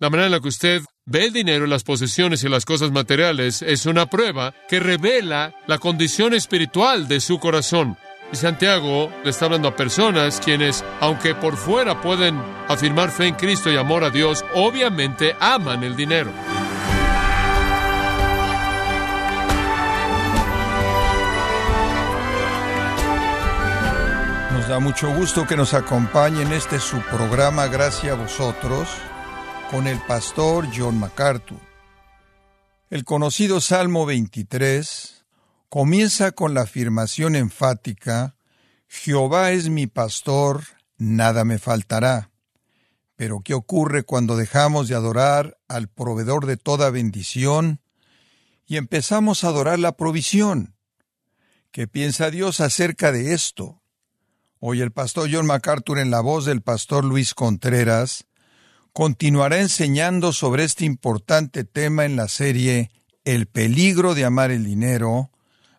La manera en la que usted ve el dinero, las posesiones y las cosas materiales es una prueba que revela la condición espiritual de su corazón. Y Santiago le está hablando a personas quienes, aunque por fuera pueden afirmar fe en Cristo y amor a Dios, obviamente aman el dinero. Nos da mucho gusto que nos acompañe en este su programa Gracias a vosotros con el pastor John MacArthur. El conocido Salmo 23 comienza con la afirmación enfática, Jehová es mi pastor, nada me faltará. Pero ¿qué ocurre cuando dejamos de adorar al proveedor de toda bendición y empezamos a adorar la provisión? ¿Qué piensa Dios acerca de esto? Hoy el pastor John MacArthur en la voz del pastor Luis Contreras continuará enseñando sobre este importante tema en la serie El peligro de amar el dinero,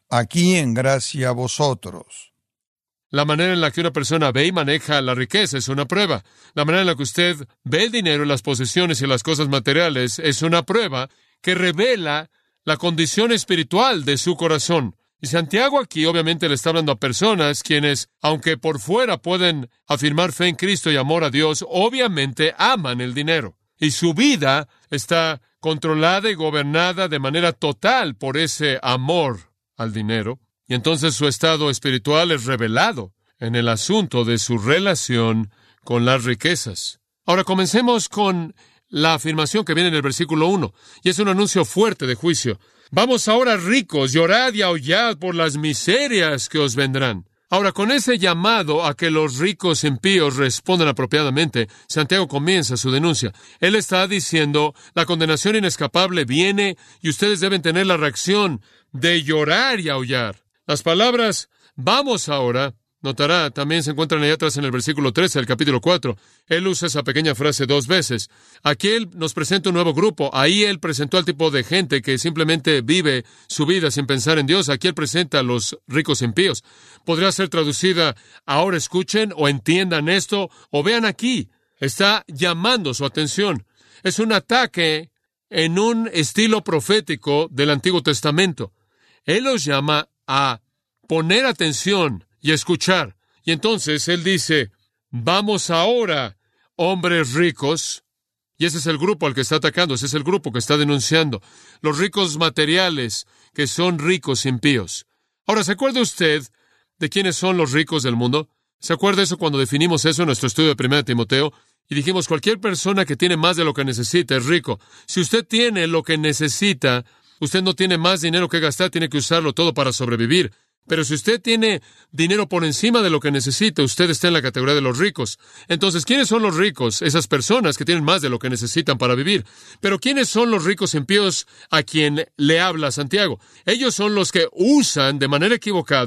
aquí en Gracia a vosotros. La manera en la que una persona ve y maneja la riqueza es una prueba. La manera en la que usted ve el dinero, las posesiones y las cosas materiales es una prueba que revela la condición espiritual de su corazón. Y Santiago aquí obviamente le está hablando a personas quienes, aunque por fuera pueden afirmar fe en Cristo y amor a Dios, obviamente aman el dinero. Y su vida está controlada y gobernada de manera total por ese amor al dinero. Y entonces su estado espiritual es revelado en el asunto de su relación con las riquezas. Ahora comencemos con la afirmación que viene en el versículo 1, y es un anuncio fuerte de juicio. Vamos ahora ricos, llorad y aullad por las miserias que os vendrán. Ahora, con ese llamado a que los ricos impíos respondan apropiadamente, Santiago comienza su denuncia. Él está diciendo, la condenación inescapable viene y ustedes deben tener la reacción de llorar y aullar. Las palabras vamos ahora Notará, también se encuentran ahí atrás en el versículo 13 del capítulo 4. Él usa esa pequeña frase dos veces. Aquí él nos presenta un nuevo grupo. Ahí él presentó al tipo de gente que simplemente vive su vida sin pensar en Dios. Aquí él presenta a los ricos impíos. Podría ser traducida, ahora escuchen o entiendan esto o vean aquí. Está llamando su atención. Es un ataque en un estilo profético del Antiguo Testamento. Él los llama a poner atención y escuchar. Y entonces él dice, vamos ahora, hombres ricos, y ese es el grupo al que está atacando, ese es el grupo que está denunciando, los ricos materiales que son ricos impíos. Ahora, ¿se acuerda usted de quiénes son los ricos del mundo? ¿Se acuerda eso cuando definimos eso en nuestro estudio de 1 Timoteo? Y dijimos, cualquier persona que tiene más de lo que necesita es rico. Si usted tiene lo que necesita, usted no tiene más dinero que gastar, tiene que usarlo todo para sobrevivir. Pero si usted tiene dinero por encima de lo que necesita, usted está en la categoría de los ricos. Entonces, ¿quiénes son los ricos? Esas personas que tienen más de lo que necesitan para vivir. Pero ¿quiénes son los ricos impíos a quien le habla Santiago? Ellos son los que usan de manera equivocada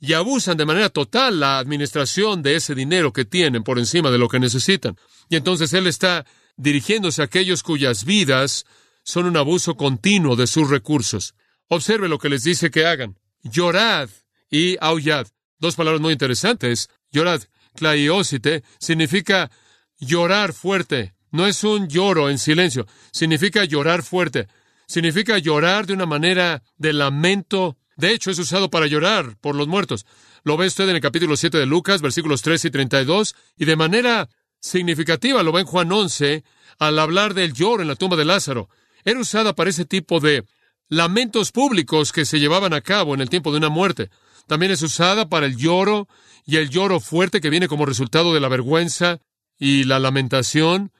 y abusan de manera total la administración de ese dinero que tienen por encima de lo que necesitan. Y entonces él está dirigiéndose a aquellos cuyas vidas son un abuso continuo de sus recursos. Observe lo que les dice que hagan llorad y aullad. Dos palabras muy interesantes. Llorad, claiosite, significa llorar fuerte. No es un lloro en silencio, significa llorar fuerte. Significa llorar de una manera de lamento. De hecho, es usado para llorar por los muertos. Lo ve usted en el capítulo 7 de Lucas, versículos 3 y 32, y de manera significativa lo ve en Juan 11 al hablar del lloro en la tumba de Lázaro. Era usada para ese tipo de lamentos públicos que se llevaban a cabo en el tiempo de una muerte. También es usada para el lloro y el lloro fuerte que viene como resultado de la vergüenza y la lamentación.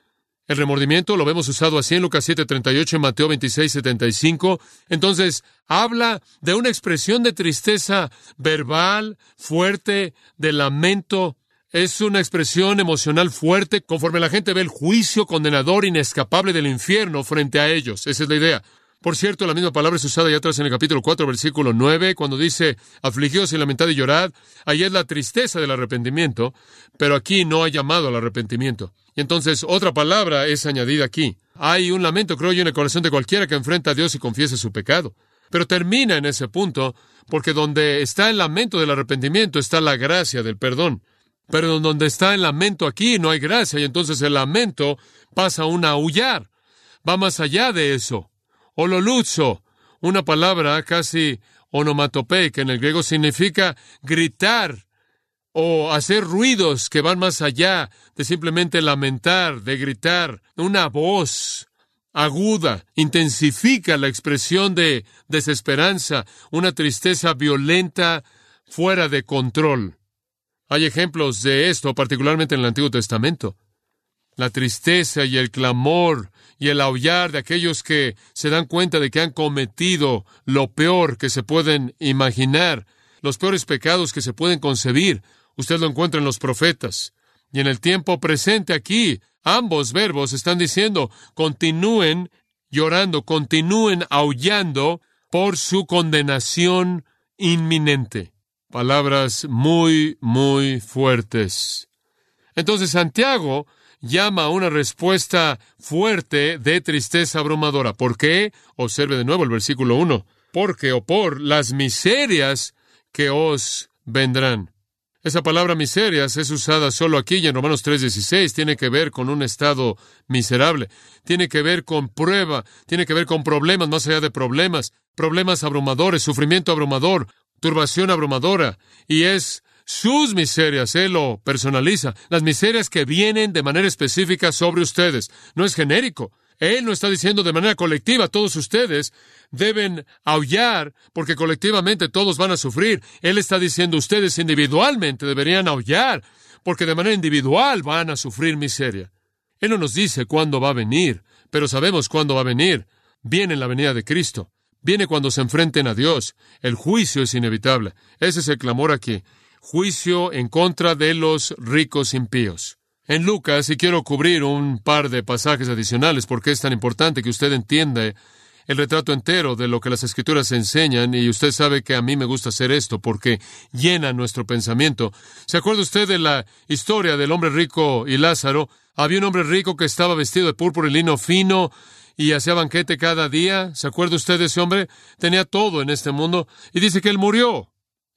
El remordimiento lo vemos usado así en Lucas 7:38 y Mateo 26:75. Entonces, habla de una expresión de tristeza verbal, fuerte, de lamento. Es una expresión emocional fuerte conforme la gente ve el juicio condenador inescapable del infierno frente a ellos. Esa es la idea. Por cierto, la misma palabra es usada ya atrás en el capítulo 4, versículo 9, cuando dice, afligidos y lamentad y llorad. Ahí es la tristeza del arrepentimiento, pero aquí no hay llamado al arrepentimiento. Y entonces otra palabra es añadida aquí. Hay un lamento, creo yo, en el corazón de cualquiera que enfrenta a Dios y confiese su pecado. Pero termina en ese punto, porque donde está el lamento del arrepentimiento está la gracia del perdón. Pero donde está el lamento aquí no hay gracia, y entonces el lamento pasa a un aullar. va más allá de eso. Ololuzo, una palabra casi onomatopeica en el griego, significa gritar o hacer ruidos que van más allá de simplemente lamentar, de gritar, una voz aguda, intensifica la expresión de desesperanza, una tristeza violenta fuera de control. Hay ejemplos de esto, particularmente en el Antiguo Testamento. La tristeza y el clamor y el aullar de aquellos que se dan cuenta de que han cometido lo peor que se pueden imaginar, los peores pecados que se pueden concebir. Usted lo encuentra en los profetas. Y en el tiempo presente aquí, ambos verbos están diciendo, continúen llorando, continúen aullando por su condenación inminente. Palabras muy, muy fuertes. Entonces Santiago llama a una respuesta fuerte de tristeza abrumadora. ¿Por qué? Observe de nuevo el versículo 1. Porque o por las miserias que os vendrán. Esa palabra miserias es usada solo aquí y en Romanos 3:16. Tiene que ver con un estado miserable. Tiene que ver con prueba. Tiene que ver con problemas más allá de problemas. Problemas abrumadores, sufrimiento abrumador, turbación abrumadora, y es sus miserias, Él lo personaliza, las miserias que vienen de manera específica sobre ustedes. No es genérico. Él no está diciendo de manera colectiva, todos ustedes deben aullar porque colectivamente todos van a sufrir. Él está diciendo ustedes individualmente deberían aullar porque de manera individual van a sufrir miseria. Él no nos dice cuándo va a venir, pero sabemos cuándo va a venir. Viene en la venida de Cristo. Viene cuando se enfrenten a Dios. El juicio es inevitable. Ese es el clamor aquí. Juicio en contra de los ricos impíos. En Lucas, y quiero cubrir un par de pasajes adicionales porque es tan importante que usted entienda el retrato entero de lo que las escrituras enseñan, y usted sabe que a mí me gusta hacer esto porque llena nuestro pensamiento. ¿Se acuerda usted de la historia del hombre rico y Lázaro? Había un hombre rico que estaba vestido de púrpura y lino fino, y hacía banquete cada día. ¿Se acuerda usted de ese hombre? Tenía todo en este mundo y dice que él murió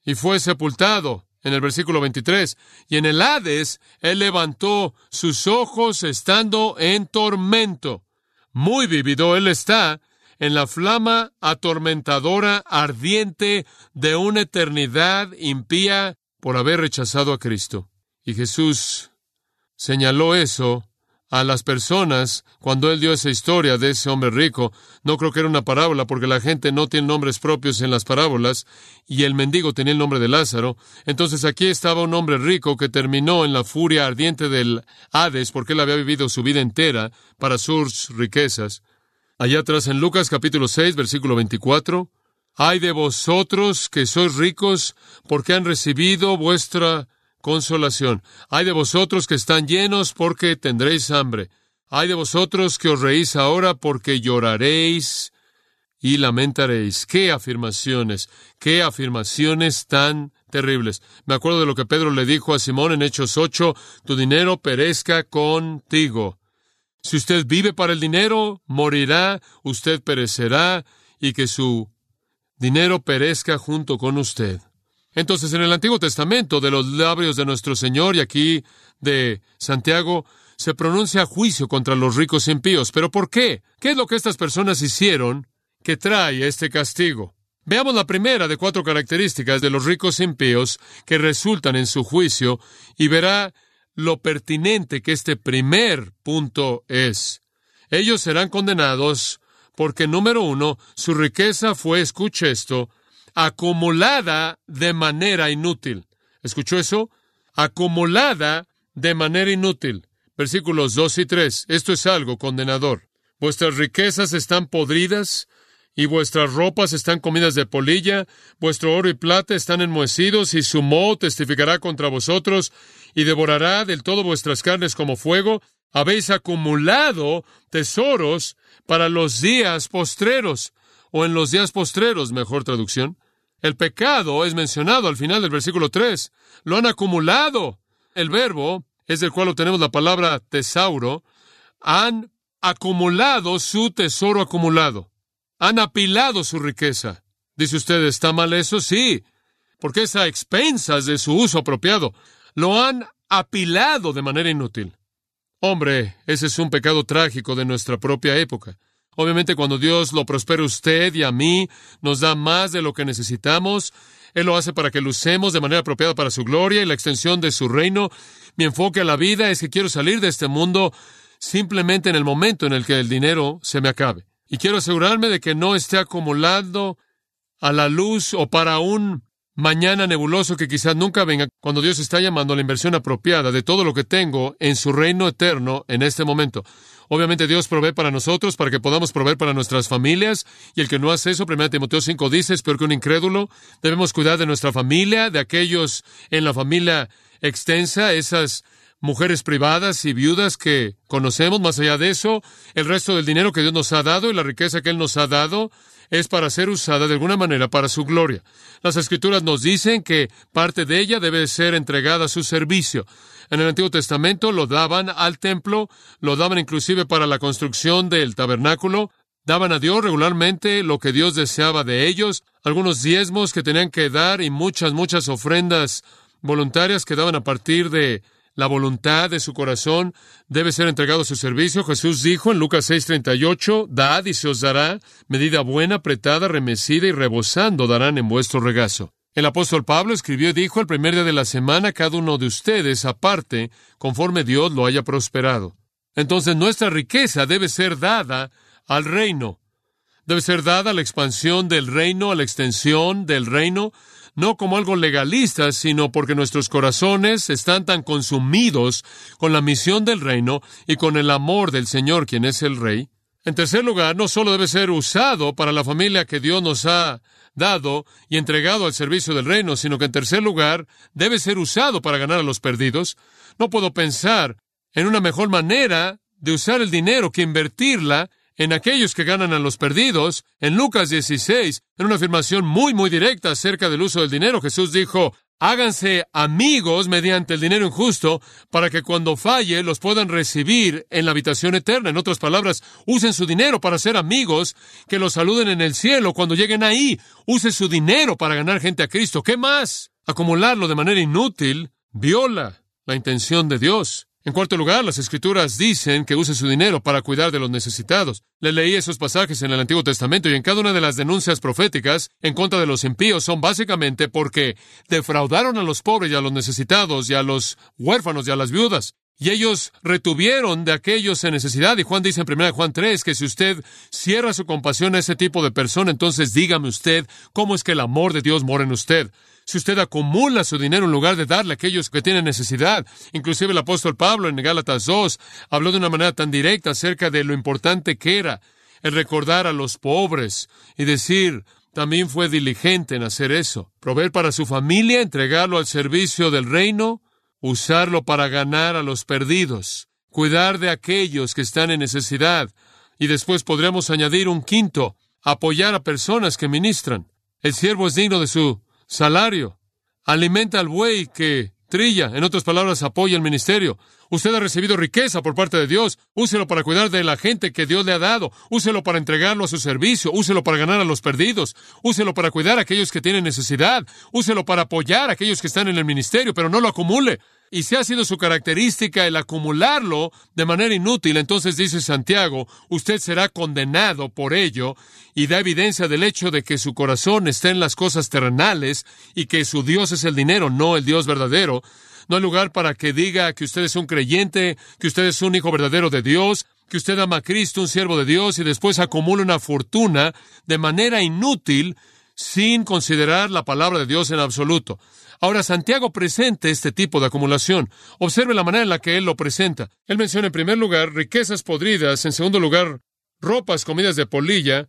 y fue sepultado en el versículo 23. Y en el Hades él levantó sus ojos estando en tormento. Muy vivido él está en la flama atormentadora ardiente de una eternidad impía por haber rechazado a Cristo. Y Jesús señaló eso a las personas cuando él dio esa historia de ese hombre rico. No creo que era una parábola porque la gente no tiene nombres propios en las parábolas y el mendigo tenía el nombre de Lázaro. Entonces aquí estaba un hombre rico que terminó en la furia ardiente del Hades porque él había vivido su vida entera para sus riquezas. Allá atrás en Lucas capítulo 6 versículo 24. Ay de vosotros que sois ricos porque han recibido vuestra consolación. Hay de vosotros que están llenos porque tendréis hambre. Hay de vosotros que os reís ahora porque lloraréis y lamentaréis. ¡Qué afirmaciones! ¡Qué afirmaciones tan terribles! Me acuerdo de lo que Pedro le dijo a Simón en Hechos 8, tu dinero perezca contigo. Si usted vive para el dinero, morirá, usted perecerá, y que su dinero perezca junto con usted. Entonces, en el Antiguo Testamento, de los labios de nuestro Señor y aquí de Santiago, se pronuncia juicio contra los ricos impíos. ¿Pero por qué? ¿Qué es lo que estas personas hicieron que trae este castigo? Veamos la primera de cuatro características de los ricos impíos que resultan en su juicio y verá lo pertinente que este primer punto es. Ellos serán condenados porque, número uno, su riqueza fue, escuche esto, acumulada de manera inútil. ¿Escuchó eso? Acumulada de manera inútil. Versículos 2 y 3. Esto es algo condenador. Vuestras riquezas están podridas y vuestras ropas están comidas de polilla, vuestro oro y plata están enmohecidos, y su moho testificará contra vosotros, y devorará del todo vuestras carnes como fuego. Habéis acumulado tesoros para los días postreros, o en los días postreros, mejor traducción. El pecado es mencionado al final del versículo 3. Lo han acumulado. El verbo es del cual obtenemos la palabra tesauro. Han acumulado su tesoro acumulado. Han apilado su riqueza. Dice usted, ¿está mal eso? Sí, porque es a expensas de su uso apropiado. Lo han apilado de manera inútil. Hombre, ese es un pecado trágico de nuestra propia época. Obviamente cuando Dios lo prospera a usted y a mí, nos da más de lo que necesitamos. Él lo hace para que lo usemos de manera apropiada para su gloria y la extensión de su reino. Mi enfoque a la vida es que quiero salir de este mundo simplemente en el momento en el que el dinero se me acabe. Y quiero asegurarme de que no esté acumulando a la luz o para un mañana nebuloso que quizás nunca venga cuando Dios está llamando a la inversión apropiada de todo lo que tengo en su reino eterno en este momento. Obviamente Dios provee para nosotros, para que podamos proveer para nuestras familias, y el que no hace eso, 1 Timoteo 5 dice, es peor que un incrédulo. Debemos cuidar de nuestra familia, de aquellos en la familia extensa, esas mujeres privadas y viudas que conocemos. Más allá de eso, el resto del dinero que Dios nos ha dado y la riqueza que Él nos ha dado es para ser usada de alguna manera para su gloria. Las escrituras nos dicen que parte de ella debe ser entregada a su servicio. En el Antiguo Testamento lo daban al templo, lo daban inclusive para la construcción del tabernáculo, daban a Dios regularmente lo que Dios deseaba de ellos, algunos diezmos que tenían que dar y muchas, muchas ofrendas voluntarias que daban a partir de la voluntad de su corazón debe ser entregado a su servicio. Jesús dijo en Lucas 6:38, Dad y se os dará, medida buena, apretada, remecida y rebosando darán en vuestro regazo. El apóstol Pablo escribió y dijo, el primer día de la semana cada uno de ustedes aparte, conforme Dios lo haya prosperado. Entonces nuestra riqueza debe ser dada al reino. Debe ser dada a la expansión del reino, a la extensión del reino, no como algo legalista, sino porque nuestros corazones están tan consumidos con la misión del reino y con el amor del Señor, quien es el Rey. En tercer lugar, no solo debe ser usado para la familia que Dios nos ha dado y entregado al servicio del reino, sino que en tercer lugar debe ser usado para ganar a los perdidos. No puedo pensar en una mejor manera de usar el dinero que invertirla en aquellos que ganan a los perdidos. En Lucas 16, en una afirmación muy, muy directa acerca del uso del dinero, Jesús dijo, háganse amigos mediante el dinero injusto para que cuando falle los puedan recibir en la habitación eterna. En otras palabras, usen su dinero para ser amigos, que los saluden en el cielo cuando lleguen ahí. Use su dinero para ganar gente a Cristo. ¿Qué más? Acumularlo de manera inútil viola la intención de Dios. En cuarto lugar, las escrituras dicen que use su dinero para cuidar de los necesitados. Le leí esos pasajes en el Antiguo Testamento y en cada una de las denuncias proféticas en contra de los impíos son básicamente porque defraudaron a los pobres y a los necesitados y a los huérfanos y a las viudas. Y ellos retuvieron de aquellos en necesidad. Y Juan dice en 1 Juan 3 que si usted cierra su compasión a ese tipo de persona, entonces dígame usted cómo es que el amor de Dios mora en usted si usted acumula su dinero en lugar de darle a aquellos que tienen necesidad. Inclusive el apóstol Pablo en Gálatas 2 habló de una manera tan directa acerca de lo importante que era el recordar a los pobres y decir, también fue diligente en hacer eso. Proveer para su familia, entregarlo al servicio del reino, usarlo para ganar a los perdidos, cuidar de aquellos que están en necesidad. Y después podríamos añadir un quinto, apoyar a personas que ministran. El siervo es digno de su salario. Alimenta al buey que trilla. En otras palabras, apoya el ministerio. Usted ha recibido riqueza por parte de Dios. Úselo para cuidar de la gente que Dios le ha dado. Úselo para entregarlo a su servicio. Úselo para ganar a los perdidos. Úselo para cuidar a aquellos que tienen necesidad. Úselo para apoyar a aquellos que están en el ministerio, pero no lo acumule y si ha sido su característica el acumularlo de manera inútil, entonces dice Santiago, usted será condenado por ello y da evidencia del hecho de que su corazón está en las cosas terrenales y que su Dios es el dinero, no el Dios verdadero. No hay lugar para que diga que usted es un creyente, que usted es un hijo verdadero de Dios, que usted ama a Cristo, un siervo de Dios, y después acumula una fortuna de manera inútil sin considerar la palabra de Dios en absoluto. Ahora, Santiago presenta este tipo de acumulación. Observe la manera en la que él lo presenta. Él menciona en primer lugar riquezas podridas, en segundo lugar ropas comidas de polilla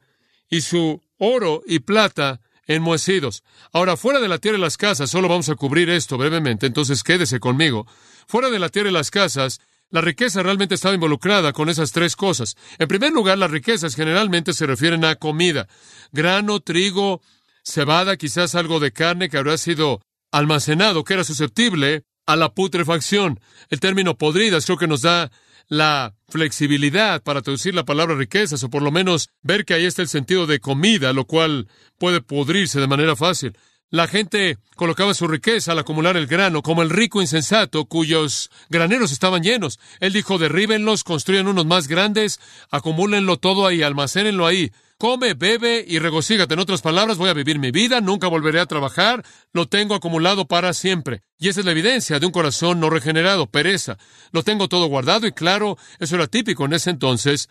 y su oro y plata enmohecidos. Ahora, fuera de la tierra y las casas, solo vamos a cubrir esto brevemente, entonces quédese conmigo. Fuera de la tierra y las casas, la riqueza realmente estaba involucrada con esas tres cosas. En primer lugar, las riquezas generalmente se refieren a comida. Grano, trigo, cebada, quizás algo de carne que habrá sido almacenado, que era susceptible a la putrefacción. El término podridas creo que nos da la flexibilidad para traducir la palabra riquezas, o por lo menos ver que ahí está el sentido de comida, lo cual puede pudrirse de manera fácil. La gente colocaba su riqueza al acumular el grano, como el rico insensato cuyos graneros estaban llenos. Él dijo, derríbenlos, construyan unos más grandes, acumúlenlo todo ahí, almacénenlo ahí. Come, bebe y regocígate. En otras palabras, voy a vivir mi vida, nunca volveré a trabajar, lo tengo acumulado para siempre. Y esa es la evidencia de un corazón no regenerado, pereza. Lo tengo todo guardado y claro, eso era típico en ese entonces.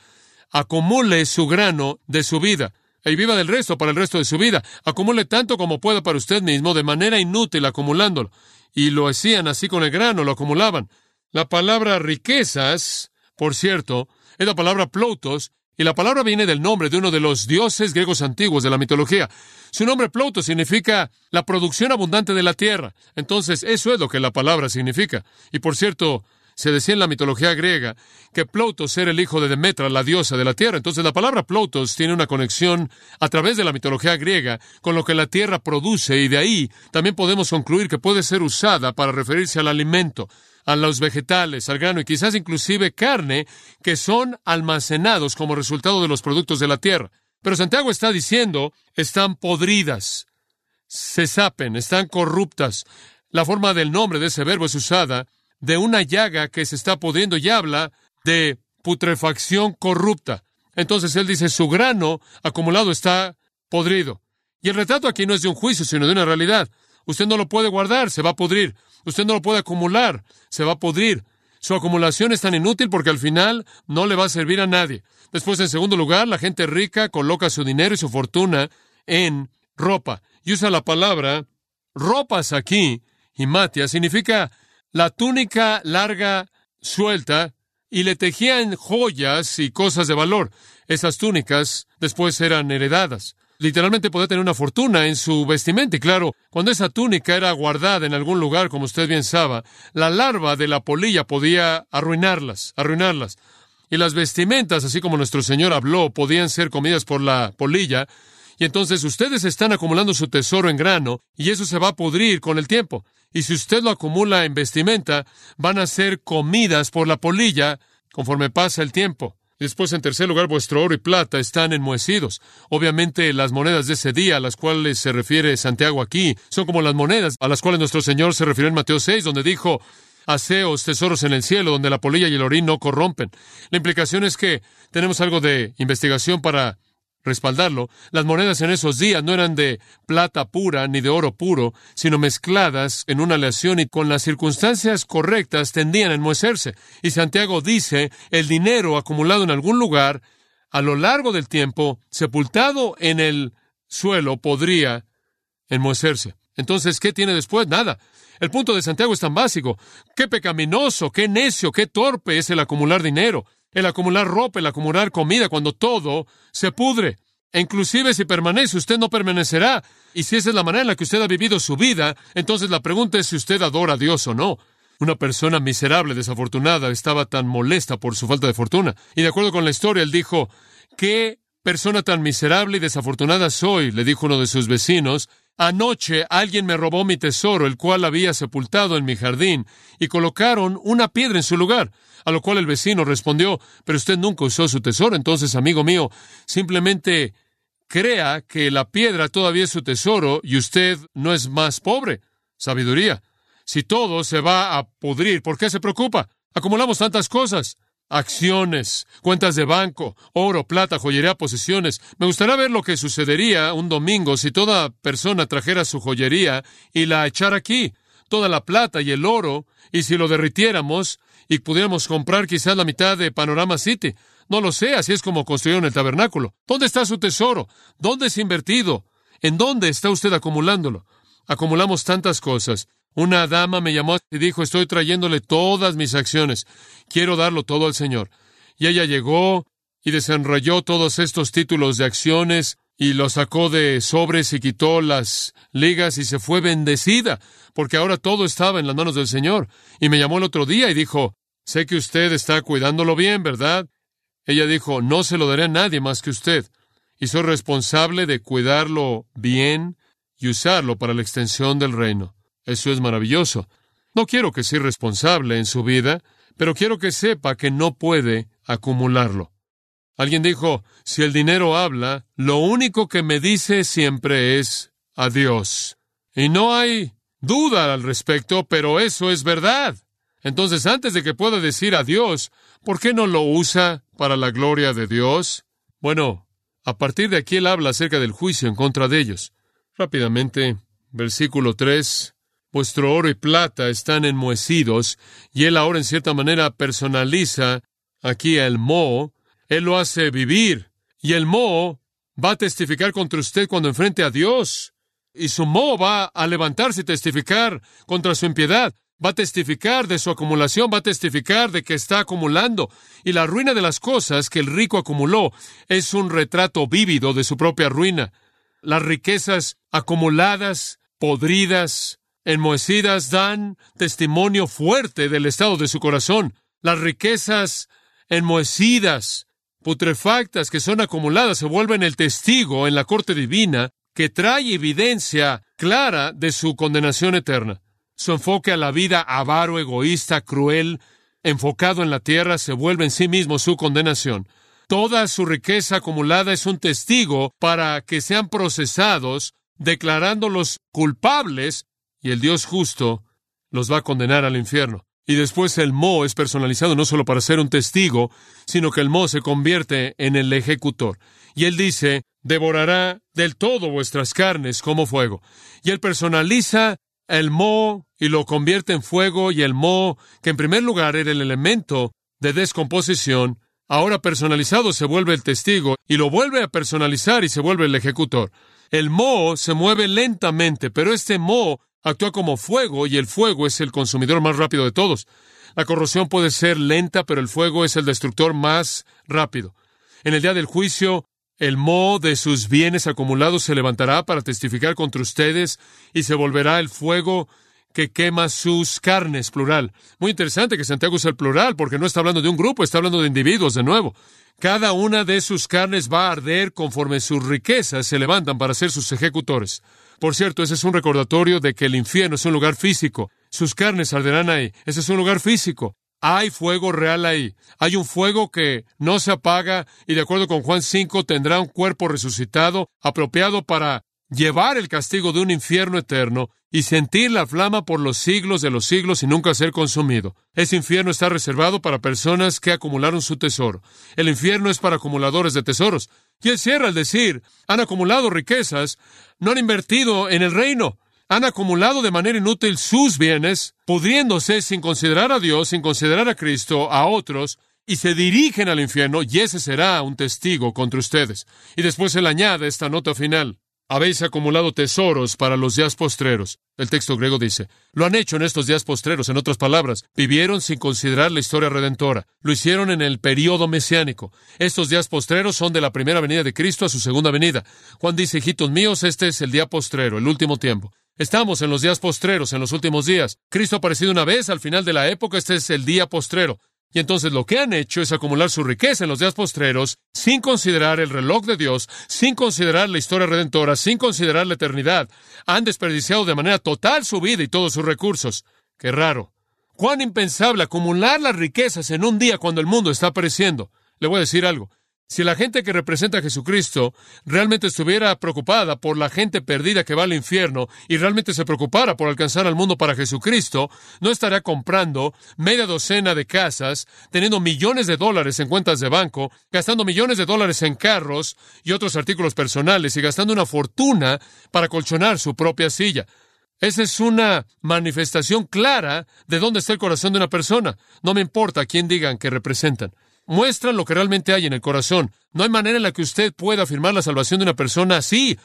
Acumule su grano de su vida y viva del resto para el resto de su vida. Acumule tanto como pueda para usted mismo, de manera inútil, acumulándolo. Y lo hacían así con el grano, lo acumulaban. La palabra riquezas, por cierto, es la palabra ploutos, y la palabra viene del nombre de uno de los dioses griegos antiguos de la mitología. Su nombre ploutos significa la producción abundante de la tierra. Entonces, eso es lo que la palabra significa. Y por cierto, se decía en la mitología griega que Ploutos era el hijo de Demetra, la diosa de la tierra. Entonces la palabra Ploutos tiene una conexión a través de la mitología griega con lo que la tierra produce y de ahí también podemos concluir que puede ser usada para referirse al alimento, a los vegetales, al grano y quizás inclusive carne que son almacenados como resultado de los productos de la tierra. Pero Santiago está diciendo, están podridas, se sapen, están corruptas. La forma del nombre de ese verbo es usada de una llaga que se está pudriendo y habla de putrefacción corrupta. Entonces él dice, su grano acumulado está podrido. Y el retrato aquí no es de un juicio, sino de una realidad. Usted no lo puede guardar, se va a pudrir. Usted no lo puede acumular, se va a pudrir. Su acumulación es tan inútil porque al final no le va a servir a nadie. Después, en segundo lugar, la gente rica coloca su dinero y su fortuna en ropa. Y usa la palabra ropas aquí, y matia, significa la túnica larga suelta y le tejían joyas y cosas de valor. Esas túnicas después eran heredadas. Literalmente podía tener una fortuna en su vestimenta. Y claro, cuando esa túnica era guardada en algún lugar, como usted bien sabe, la larva de la polilla podía arruinarlas, arruinarlas. Y las vestimentas, así como nuestro Señor habló, podían ser comidas por la polilla. Y entonces ustedes están acumulando su tesoro en grano, y eso se va a pudrir con el tiempo. Y si usted lo acumula en vestimenta, van a ser comidas por la polilla conforme pasa el tiempo. Después, en tercer lugar, vuestro oro y plata están enmohecidos. Obviamente, las monedas de ese día a las cuales se refiere Santiago aquí son como las monedas a las cuales nuestro Señor se refirió en Mateo 6, donde dijo, Haceos tesoros en el cielo, donde la polilla y el orín no corrompen. La implicación es que tenemos algo de investigación para respaldarlo, las monedas en esos días no eran de plata pura ni de oro puro, sino mezcladas en una aleación y con las circunstancias correctas tendían a enmohecerse. Y Santiago dice, el dinero acumulado en algún lugar, a lo largo del tiempo, sepultado en el suelo, podría enmohecerse. Entonces, ¿qué tiene después? Nada. El punto de Santiago es tan básico. Qué pecaminoso, qué necio, qué torpe es el acumular dinero el acumular ropa, el acumular comida, cuando todo se pudre. E inclusive si permanece, usted no permanecerá. Y si esa es la manera en la que usted ha vivido su vida, entonces la pregunta es si usted adora a Dios o no. Una persona miserable, desafortunada, estaba tan molesta por su falta de fortuna. Y de acuerdo con la historia, él dijo, ¿qué persona tan miserable y desafortunada soy? le dijo uno de sus vecinos. Anoche alguien me robó mi tesoro, el cual había sepultado en mi jardín, y colocaron una piedra en su lugar. A lo cual el vecino respondió, pero usted nunca usó su tesoro, entonces, amigo mío, simplemente crea que la piedra todavía es su tesoro y usted no es más pobre. Sabiduría. Si todo se va a pudrir, ¿por qué se preocupa? Acumulamos tantas cosas. Acciones, cuentas de banco, oro, plata, joyería, posesiones. Me gustaría ver lo que sucedería un domingo si toda persona trajera su joyería y la echara aquí, toda la plata y el oro, y si lo derritiéramos, y pudiéramos comprar quizás la mitad de Panorama City. No lo sé, así es como construyeron el tabernáculo. ¿Dónde está su tesoro? ¿Dónde es invertido? ¿En dónde está usted acumulándolo? Acumulamos tantas cosas. Una dama me llamó y dijo, estoy trayéndole todas mis acciones. Quiero darlo todo al Señor. Y ella llegó y desenrolló todos estos títulos de acciones y los sacó de sobres y quitó las ligas y se fue bendecida porque ahora todo estaba en las manos del Señor. Y me llamó el otro día y dijo, sé que usted está cuidándolo bien, ¿verdad? Ella dijo, no se lo daré a nadie más que usted. Y soy responsable de cuidarlo bien y usarlo para la extensión del reino. Eso es maravilloso. No quiero que sea responsable en su vida, pero quiero que sepa que no puede acumularlo. Alguien dijo, si el dinero habla, lo único que me dice siempre es adiós. Y no hay duda al respecto, pero eso es verdad. Entonces, antes de que pueda decir a Dios, ¿por qué no lo usa para la gloria de Dios? Bueno, a partir de aquí él habla acerca del juicio en contra de ellos. Rápidamente, versículo 3. Vuestro oro y plata están enmohecidos, y él ahora en cierta manera personaliza aquí el mo, él lo hace vivir, y el mo va a testificar contra usted cuando enfrente a Dios, y su mo va a levantarse y testificar contra su impiedad va a testificar de su acumulación, va a testificar de que está acumulando. Y la ruina de las cosas que el rico acumuló es un retrato vívido de su propia ruina. Las riquezas acumuladas, podridas, enmohecidas, dan testimonio fuerte del estado de su corazón. Las riquezas enmohecidas, putrefactas que son acumuladas se vuelven el testigo en la corte divina que trae evidencia clara de su condenación eterna. Su enfoque a la vida avaro, egoísta, cruel, enfocado en la tierra, se vuelve en sí mismo su condenación. Toda su riqueza acumulada es un testigo para que sean procesados, declarándolos culpables, y el Dios justo los va a condenar al infierno. Y después el Mo es personalizado no solo para ser un testigo, sino que el Mo se convierte en el ejecutor. Y él dice, devorará del todo vuestras carnes como fuego. Y él personaliza el mo y lo convierte en fuego y el mo, que en primer lugar era el elemento de descomposición, ahora personalizado se vuelve el testigo y lo vuelve a personalizar y se vuelve el ejecutor. El mo se mueve lentamente, pero este mo actúa como fuego y el fuego es el consumidor más rápido de todos. La corrosión puede ser lenta, pero el fuego es el destructor más rápido. En el día del juicio, el moho de sus bienes acumulados se levantará para testificar contra ustedes y se volverá el fuego que quema sus carnes, plural. Muy interesante que Santiago usa el plural porque no está hablando de un grupo, está hablando de individuos de nuevo. Cada una de sus carnes va a arder conforme sus riquezas se levantan para ser sus ejecutores. Por cierto, ese es un recordatorio de que el infierno es un lugar físico. Sus carnes arderán ahí. Ese es un lugar físico. Hay fuego real ahí. Hay un fuego que no se apaga y de acuerdo con Juan 5 tendrá un cuerpo resucitado apropiado para llevar el castigo de un infierno eterno y sentir la flama por los siglos de los siglos y nunca ser consumido. Ese infierno está reservado para personas que acumularon su tesoro. El infierno es para acumuladores de tesoros. Y cierra al decir, han acumulado riquezas, no han invertido en el reino han acumulado de manera inútil sus bienes, pudriéndose sin considerar a Dios, sin considerar a Cristo, a otros, y se dirigen al infierno, y ese será un testigo contra ustedes. Y después él añade esta nota final. Habéis acumulado tesoros para los días postreros. El texto griego dice, lo han hecho en estos días postreros, en otras palabras, vivieron sin considerar la historia redentora. Lo hicieron en el período mesiánico. Estos días postreros son de la primera venida de Cristo a su segunda venida. Juan dice, hijitos míos, este es el día postrero, el último tiempo. Estamos en los días postreros, en los últimos días. Cristo ha aparecido una vez al final de la época, este es el día postrero. Y entonces lo que han hecho es acumular su riqueza en los días postreros, sin considerar el reloj de Dios, sin considerar la historia redentora, sin considerar la eternidad. Han desperdiciado de manera total su vida y todos sus recursos. Qué raro. Cuán impensable acumular las riquezas en un día cuando el mundo está pereciendo. Le voy a decir algo. Si la gente que representa a Jesucristo realmente estuviera preocupada por la gente perdida que va al infierno y realmente se preocupara por alcanzar al mundo para Jesucristo, no estaría comprando media docena de casas, teniendo millones de dólares en cuentas de banco, gastando millones de dólares en carros y otros artículos personales y gastando una fortuna para colchonar su propia silla. Esa es una manifestación clara de dónde está el corazón de una persona. No me importa quién digan que representan muestran lo que realmente hay en el corazón. No hay manera en la que usted pueda afirmar la salvación de una persona así.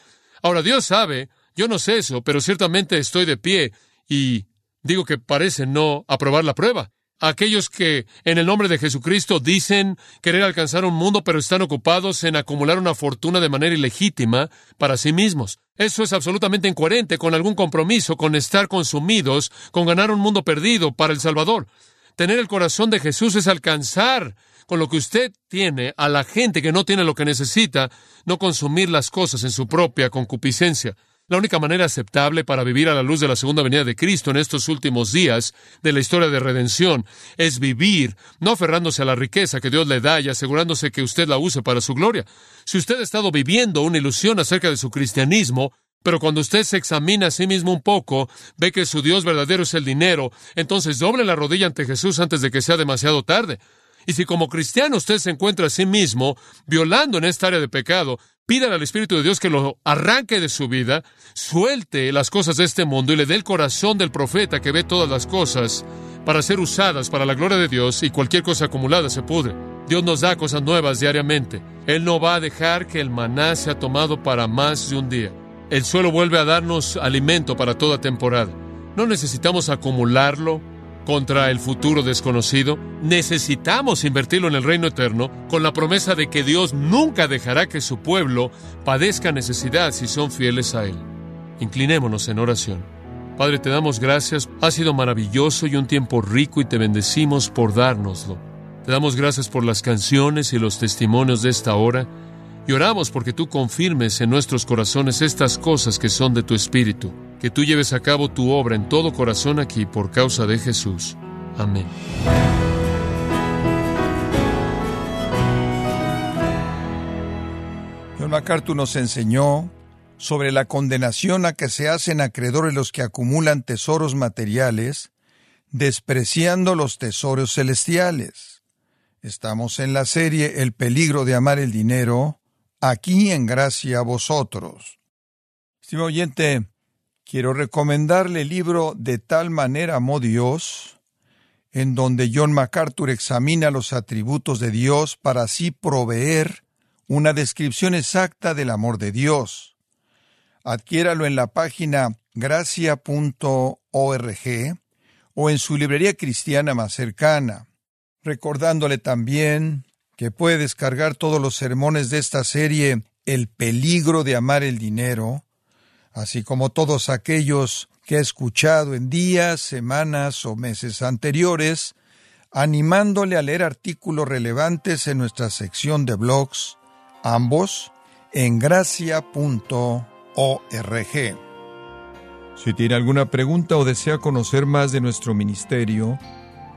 Ahora, Dios sabe, yo no sé eso, pero ciertamente estoy de pie y digo que parece no aprobar la prueba. Aquellos que en el nombre de Jesucristo dicen querer alcanzar un mundo, pero están ocupados en acumular una fortuna de manera ilegítima para sí mismos. Eso es absolutamente incoherente con algún compromiso, con estar consumidos, con ganar un mundo perdido para el Salvador. Tener el corazón de Jesús es alcanzar con lo que usted tiene a la gente que no tiene lo que necesita, no consumir las cosas en su propia concupiscencia. La única manera aceptable para vivir a la luz de la segunda venida de Cristo en estos últimos días de la historia de redención es vivir no aferrándose a la riqueza que Dios le da y asegurándose que usted la use para su gloria. Si usted ha estado viviendo una ilusión acerca de su cristianismo, Pero cuando usted se examina a sí mismo un poco, ve que su Dios verdadero es el dinero, entonces doble la rodilla ante Jesús antes de que sea demasiado tarde. Y si como cristiano usted se encuentra a sí mismo violando en esta área de pecado, pídale al Espíritu de Dios que lo arranque de su vida, suelte las cosas de este mundo y le dé el corazón del profeta que ve todas las cosas para ser usadas para la gloria de Dios y cualquier cosa acumulada se pudre. Dios nos da cosas nuevas diariamente. Él no va a dejar que el maná sea tomado para más de un día. El suelo vuelve a darnos alimento para toda temporada. No necesitamos acumularlo contra el futuro desconocido. Necesitamos invertirlo en el reino eterno con la promesa de que Dios nunca dejará que su pueblo padezca necesidad si son fieles a Él. Inclinémonos en oración. Padre, te damos gracias. Ha sido maravilloso y un tiempo rico y te bendecimos por dárnoslo. Te damos gracias por las canciones y los testimonios de esta hora y oramos porque tú confirmes en nuestros corazones estas cosas que son de tu Espíritu, que tú lleves a cabo tu obra en todo corazón aquí por causa de Jesús. Amén. John MacArthur nos enseñó sobre la condenación a que se hacen acreedores los que acumulan tesoros materiales, despreciando los tesoros celestiales. Estamos en la serie El peligro de amar el dinero, aquí en gracia a vosotros. Estimado oyente, quiero recomendarle el libro De tal manera amó Dios, en donde John MacArthur examina los atributos de Dios para así proveer una descripción exacta del amor de Dios. Adquiéralo en la página gracia.org o en su librería cristiana más cercana, recordándole también que puede descargar todos los sermones de esta serie El peligro de amar el dinero, así como todos aquellos que ha escuchado en días, semanas o meses anteriores, animándole a leer artículos relevantes en nuestra sección de blogs, ambos en gracia.org. Si tiene alguna pregunta o desea conocer más de nuestro ministerio,